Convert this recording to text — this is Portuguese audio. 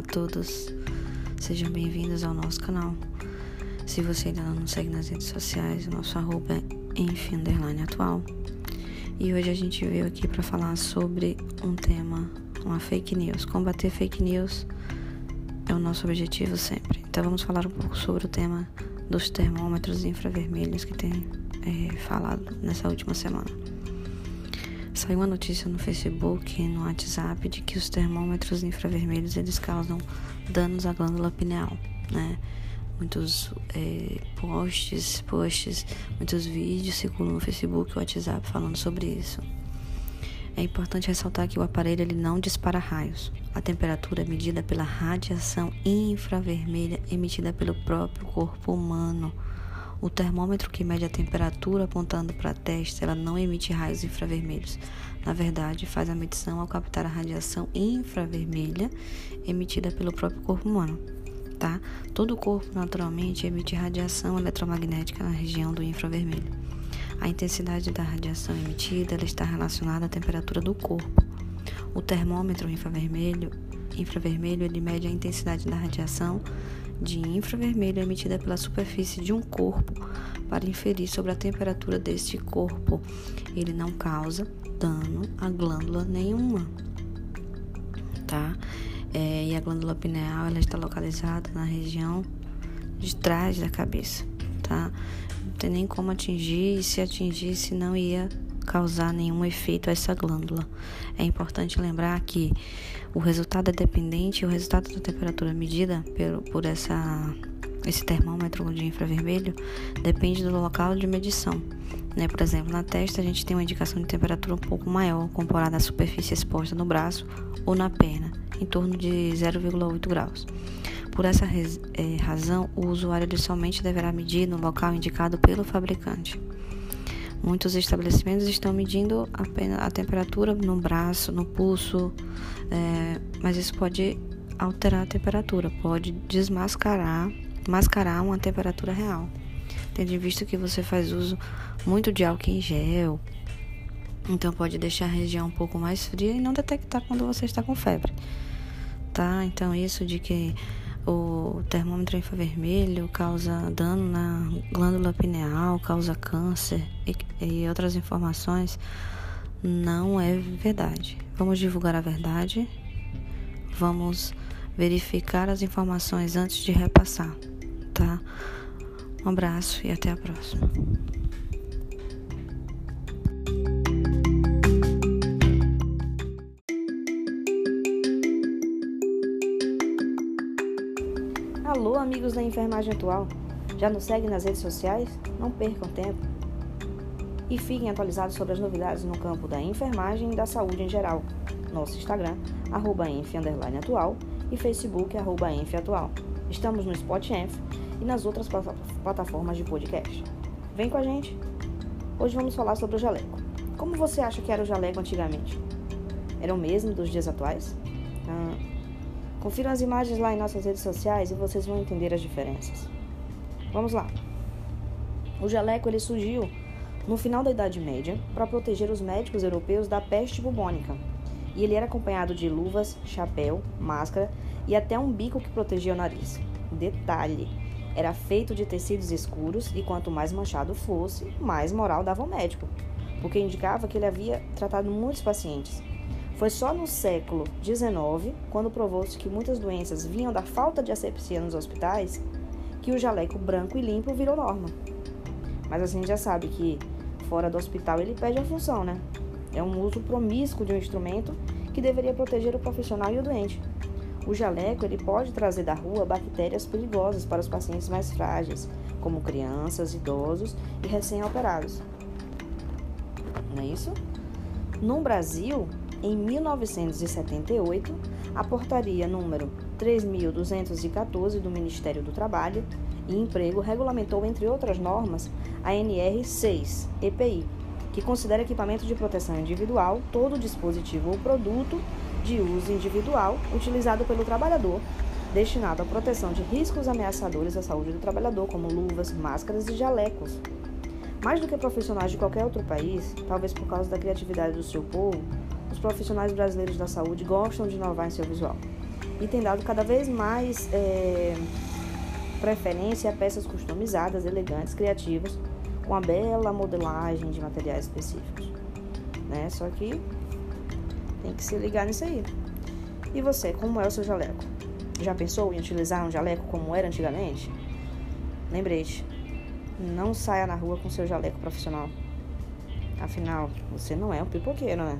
a todos, sejam bem-vindos ao nosso canal. Se você ainda não nos segue nas redes sociais, o nosso arroba é enfim, atual. E hoje a gente veio aqui para falar sobre um tema, uma fake news. Combater fake news é o nosso objetivo sempre. Então vamos falar um pouco sobre o tema dos termômetros infravermelhos que tem é, falado nessa última semana. Saiu uma notícia no Facebook e no WhatsApp de que os termômetros infravermelhos eles causam danos à glândula pineal, né? Muitos é, posts, posts, muitos vídeos circulam no Facebook e WhatsApp falando sobre isso. É importante ressaltar que o aparelho ele não dispara raios. A temperatura é medida pela radiação infravermelha emitida pelo próprio corpo humano. O termômetro que mede a temperatura apontando para a testa, ela não emite raios infravermelhos. Na verdade, faz a medição ao captar a radiação infravermelha emitida pelo próprio corpo humano. Tá? Todo o corpo naturalmente emite radiação eletromagnética na região do infravermelho. A intensidade da radiação emitida ela está relacionada à temperatura do corpo. O termômetro infravermelho, infravermelho ele mede a intensidade da radiação de infravermelho emitida pela superfície de um corpo para inferir sobre a temperatura deste corpo. Ele não causa dano a glândula nenhuma, tá? É, e a glândula pineal ela está localizada na região de trás da cabeça, tá? Não tem nem como atingir, e se atingisse não ia causar nenhum efeito a essa glândula. É importante lembrar que o resultado é dependente, o resultado da temperatura medida por, por essa, esse termômetro de infravermelho depende do local de medição. Né? Por exemplo, na testa a gente tem uma indicação de temperatura um pouco maior comparada à superfície exposta no braço ou na perna, em torno de 0,8 graus. Por essa é, razão, o usuário somente deverá medir no local indicado pelo fabricante. Muitos estabelecimentos estão medindo apenas a temperatura no braço, no pulso, é, mas isso pode alterar a temperatura, pode desmascarar mascarar uma temperatura real. Tendo em vista que você faz uso muito de álcool em gel, então pode deixar a região um pouco mais fria e não detectar quando você está com febre. Tá? Então isso de que o termômetro infravermelho causa dano na glândula pineal, causa câncer e, e outras informações, não é verdade. Vamos divulgar a verdade, vamos verificar as informações antes de repassar, tá? Um abraço e até a próxima. Enfermagem atual. Já nos seguem nas redes sociais? Não percam tempo. E fiquem atualizados sobre as novidades no campo da enfermagem e da saúde em geral. Nosso Instagram, arroba atual e Facebook, arroba atual. Estamos no Spotify e nas outras plataformas de podcast. Vem com a gente! Hoje vamos falar sobre o jaleco. Como você acha que era o jaleco antigamente? Era o mesmo dos dias atuais? Ah, Confiram as imagens lá em nossas redes sociais e vocês vão entender as diferenças. Vamos lá. O jaleco ele surgiu no final da Idade Média para proteger os médicos europeus da peste bubônica. E ele era acompanhado de luvas, chapéu, máscara e até um bico que protegia o nariz. Detalhe: era feito de tecidos escuros e quanto mais manchado fosse, mais moral dava ao médico, porque indicava que ele havia tratado muitos pacientes foi só no século XIX, quando provou-se que muitas doenças vinham da falta de asepsia nos hospitais, que o jaleco branco e limpo virou norma. Mas a gente já sabe que fora do hospital ele perde a função, né? É um uso promíscuo de um instrumento que deveria proteger o profissional e o doente. O jaleco ele pode trazer da rua bactérias perigosas para os pacientes mais frágeis, como crianças, idosos e recém-operados. Não é isso? No Brasil, em 1978, a portaria número 3214 do Ministério do Trabalho e Emprego regulamentou, entre outras normas, a NR 6 EPI, que considera equipamento de proteção individual todo dispositivo ou produto de uso individual utilizado pelo trabalhador destinado à proteção de riscos ameaçadores à saúde do trabalhador, como luvas, máscaras e jalecos. Mais do que profissionais de qualquer outro país, talvez por causa da criatividade do seu povo, profissionais brasileiros da saúde gostam de inovar em seu visual. e tem dado cada vez mais é, preferência a peças customizadas, elegantes, criativas, com a bela modelagem de materiais específicos. Né? Só que tem que se ligar nisso aí. E você, como é o seu jaleco? Já pensou em utilizar um jaleco como era antigamente? Lembrete, não saia na rua com seu jaleco profissional. Afinal, você não é um pipoqueiro, né?